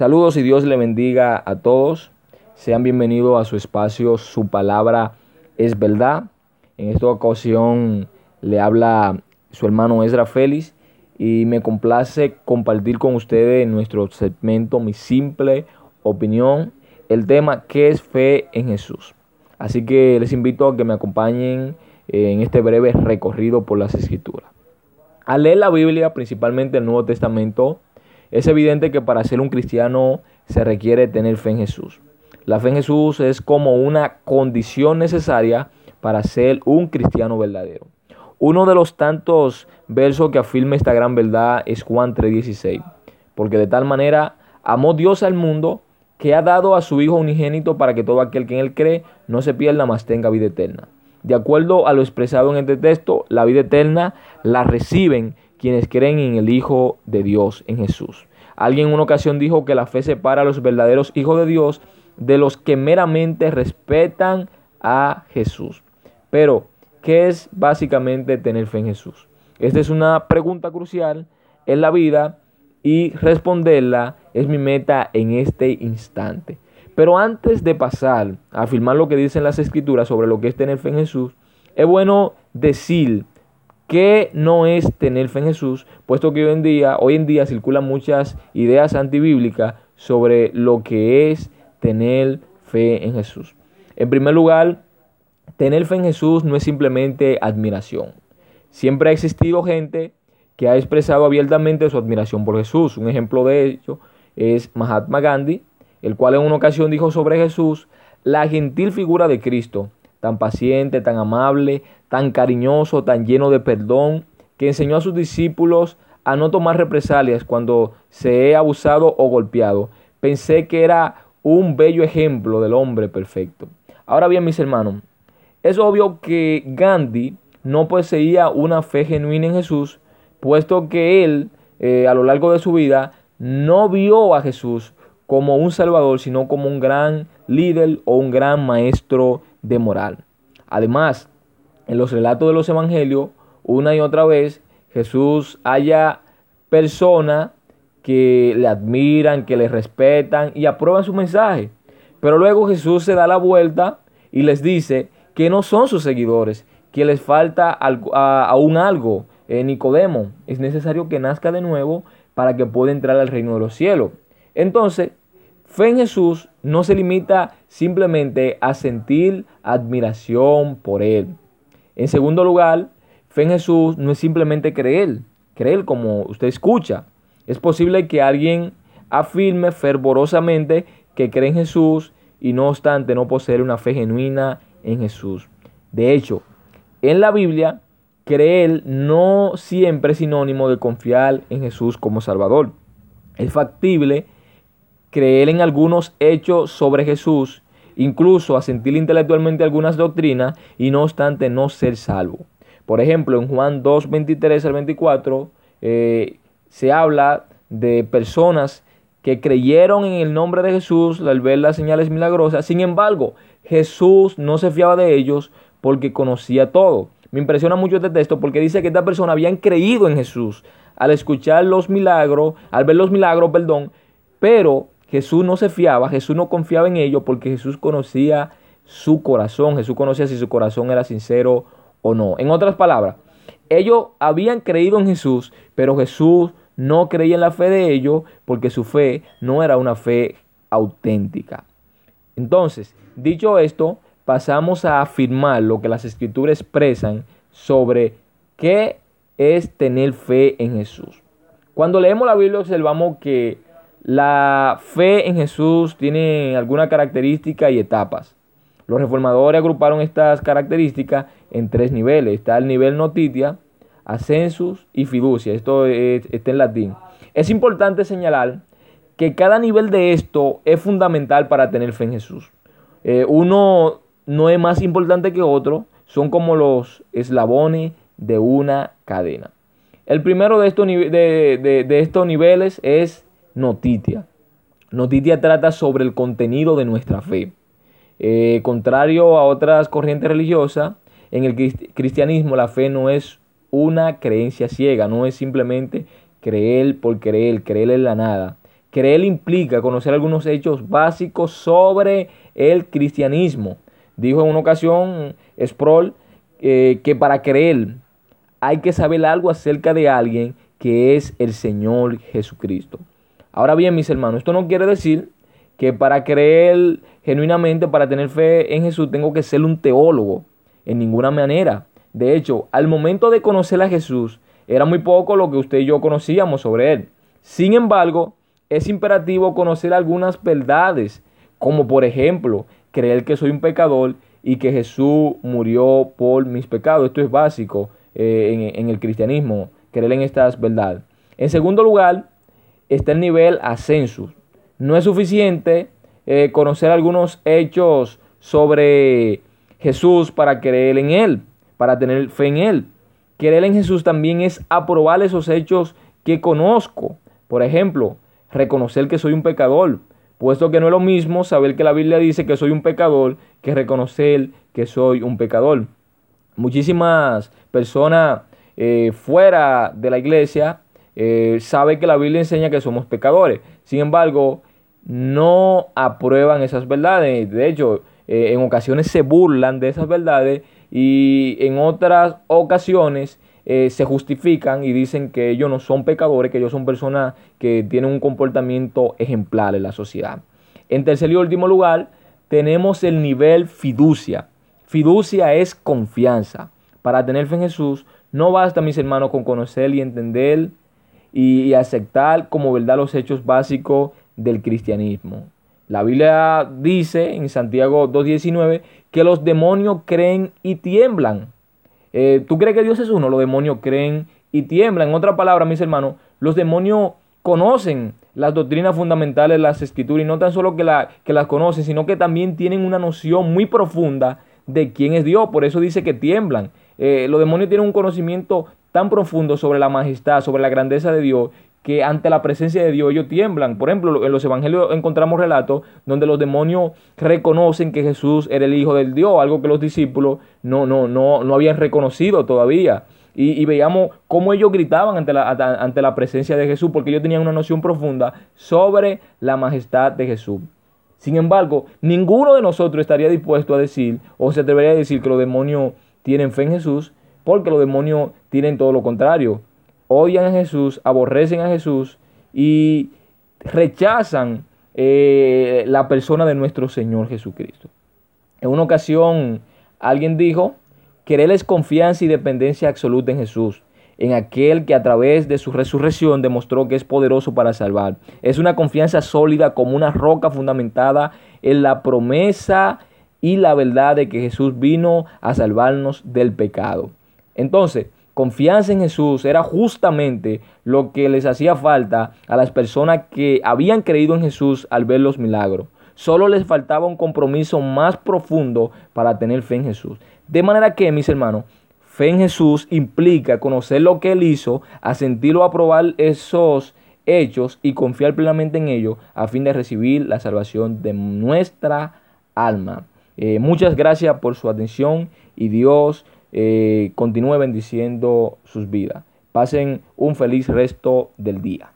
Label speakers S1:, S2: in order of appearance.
S1: Saludos y Dios le bendiga a todos. Sean bienvenidos a su espacio. Su palabra es verdad. En esta ocasión le habla su hermano Ezra Félix y me complace compartir con ustedes en nuestro segmento Mi simple opinión el tema ¿Qué es fe en Jesús? Así que les invito a que me acompañen en este breve recorrido por las escrituras. Al leer la Biblia, principalmente el Nuevo Testamento, es evidente que para ser un cristiano se requiere tener fe en Jesús. La fe en Jesús es como una condición necesaria para ser un cristiano verdadero. Uno de los tantos versos que afirma esta gran verdad es Juan 3:16, porque de tal manera amó Dios al mundo que ha dado a su Hijo unigénito para que todo aquel que en él cree no se pierda, mas tenga vida eterna. De acuerdo a lo expresado en este texto, la vida eterna la reciben quienes creen en el Hijo de Dios, en Jesús. Alguien en una ocasión dijo que la fe separa a los verdaderos hijos de Dios de los que meramente respetan a Jesús. Pero, ¿qué es básicamente tener fe en Jesús? Esta es una pregunta crucial en la vida y responderla es mi meta en este instante. Pero antes de pasar a afirmar lo que dicen las escrituras sobre lo que es tener fe en Jesús, es bueno decir que no es tener fe en Jesús, puesto que hoy en día, hoy en día circulan muchas ideas antibíblicas sobre lo que es tener fe en Jesús. En primer lugar, tener fe en Jesús no es simplemente admiración. Siempre ha existido gente que ha expresado abiertamente su admiración por Jesús. Un ejemplo de ello es Mahatma Gandhi, el cual en una ocasión dijo sobre Jesús, la gentil figura de Cristo, tan paciente, tan amable, tan cariñoso, tan lleno de perdón, que enseñó a sus discípulos a no tomar represalias cuando se he abusado o golpeado. Pensé que era un bello ejemplo del hombre perfecto. Ahora bien, mis hermanos, es obvio que Gandhi no poseía una fe genuina en Jesús, puesto que él, eh, a lo largo de su vida, no vio a Jesús como un salvador, sino como un gran líder o un gran maestro de moral. Además, en los relatos de los evangelios, una y otra vez, Jesús haya personas que le admiran, que le respetan y aprueban su mensaje. Pero luego Jesús se da la vuelta y les dice que no son sus seguidores, que les falta aún algo. Eh, Nicodemo, es necesario que nazca de nuevo para que pueda entrar al reino de los cielos. Entonces, fe en Jesús no se limita simplemente a sentir admiración por Él. En segundo lugar, fe en Jesús no es simplemente creer, creer como usted escucha. Es posible que alguien afirme fervorosamente que cree en Jesús y no obstante no poseer una fe genuina en Jesús. De hecho, en la Biblia, creer no siempre es sinónimo de confiar en Jesús como Salvador. Es factible creer en algunos hechos sobre Jesús incluso a sentir intelectualmente algunas doctrinas y no obstante no ser salvo. Por ejemplo, en Juan 2, 23 al 24 eh, se habla de personas que creyeron en el nombre de Jesús al ver las señales milagrosas. Sin embargo, Jesús no se fiaba de ellos porque conocía todo. Me impresiona mucho este texto porque dice que estas personas habían creído en Jesús al escuchar los milagros, al ver los milagros, perdón, pero Jesús no se fiaba, Jesús no confiaba en ellos porque Jesús conocía su corazón, Jesús conocía si su corazón era sincero o no. En otras palabras, ellos habían creído en Jesús, pero Jesús no creía en la fe de ellos porque su fe no era una fe auténtica. Entonces, dicho esto, pasamos a afirmar lo que las escrituras expresan sobre qué es tener fe en Jesús. Cuando leemos la Biblia observamos que la fe en Jesús tiene alguna característica y etapas. Los reformadores agruparon estas características en tres niveles. Está el nivel notitia, ascensus y fiducia. Esto está en latín. Es importante señalar que cada nivel de esto es fundamental para tener fe en Jesús. Eh, uno no es más importante que otro, son como los eslabones de una cadena. El primero de estos, de estos niveles es Notitia. Notitia trata sobre el contenido de nuestra fe. Eh, contrario a otras corrientes religiosas, en el cristianismo la fe no es una creencia ciega, no es simplemente creer por creer, creer en la nada. Creer implica conocer algunos hechos básicos sobre el cristianismo. Dijo en una ocasión Sproul eh, que para creer hay que saber algo acerca de alguien que es el Señor Jesucristo. Ahora bien, mis hermanos, esto no quiere decir que para creer genuinamente, para tener fe en Jesús, tengo que ser un teólogo. En ninguna manera. De hecho, al momento de conocer a Jesús, era muy poco lo que usted y yo conocíamos sobre él. Sin embargo, es imperativo conocer algunas verdades, como por ejemplo, creer que soy un pecador y que Jesús murió por mis pecados. Esto es básico eh, en, el cristianismo, creer en estas verdades. En segundo lugar, está el nivel ascenso. No es suficiente eh, conocer algunos hechos sobre Jesús para creer en Él, para tener fe en Él. Creer en Jesús también es aprobar esos hechos que conozco. Por ejemplo, reconocer que soy un pecador, puesto que no es lo mismo saber que la Biblia dice que soy un pecador que reconocer que soy un pecador. Muchísimas personas eh, fuera de la iglesia eh, saben que la Biblia enseña que somos pecadores. Sin embargo, no aprueban esas verdades. De hecho, eh, en ocasiones se burlan de esas verdades y en otras ocasiones eh, se justifican y dicen que ellos no son pecadores, que ellos son personas que tienen un comportamiento ejemplar en la sociedad. En tercer y último lugar, tenemos el nivel fiducia. Fiducia es confianza. Para tener fe en Jesús, no basta, mis hermanos, con conocer y entender y aceptar como verdad los hechos básicos del cristianismo. La Biblia dice en Santiago 2.19 que los demonios creen y tiemblan. Eh, ¿Tú crees que Dios es uno? Los demonios creen y tiemblan. En otra palabra, mis hermanos, los demonios conocen las doctrinas fundamentales de las escrituras y no tan solo que, la, que las conocen, sino que también tienen una noción muy profunda de quién es Dios. Por eso dice que tiemblan. Eh, los demonios tienen un conocimiento tan profundo sobre la majestad, sobre la grandeza de Dios, que ante la presencia de Dios ellos tiemblan. Por ejemplo, en los evangelios encontramos relatos donde los demonios reconocen que Jesús era el Hijo del Dios, algo que los discípulos no, no, no, no habían reconocido todavía. Y, veíamos cómo ellos gritaban ante la, ante la presencia de Jesús, porque ellos tenían una noción profunda sobre la majestad de Jesús. Sin embargo, ninguno de nosotros estaría dispuesto a decir, o se atrevería a decir que los demonios tienen fe en Jesús, porque los demonios tienen todo lo contrario odian a Jesús, aborrecen a Jesús y rechazan eh, la persona de nuestro Señor Jesucristo. En una ocasión alguien dijo, querer es confianza y dependencia absoluta en Jesús, en aquel que a través de su resurrección demostró que es poderoso para salvar. Es una confianza sólida como una roca fundamentada en la promesa y la verdad de que Jesús vino a salvarnos del pecado. Entonces, confianza en Jesús era justamente lo que les hacía falta a las personas que habían creído en Jesús al ver los milagros. Solo les faltaba un compromiso más profundo para tener fe en Jesús. De manera que, mis hermanos, fe en Jesús implica conocer lo que Él hizo, a sentirlo aprobar esos hechos y confiar plenamente en ellos a fin de recibir la salvación de nuestra alma. Eh, muchas gracias por su atención y Dios eh, continúe bendiciendo sus vidas. Pasen un feliz resto del día.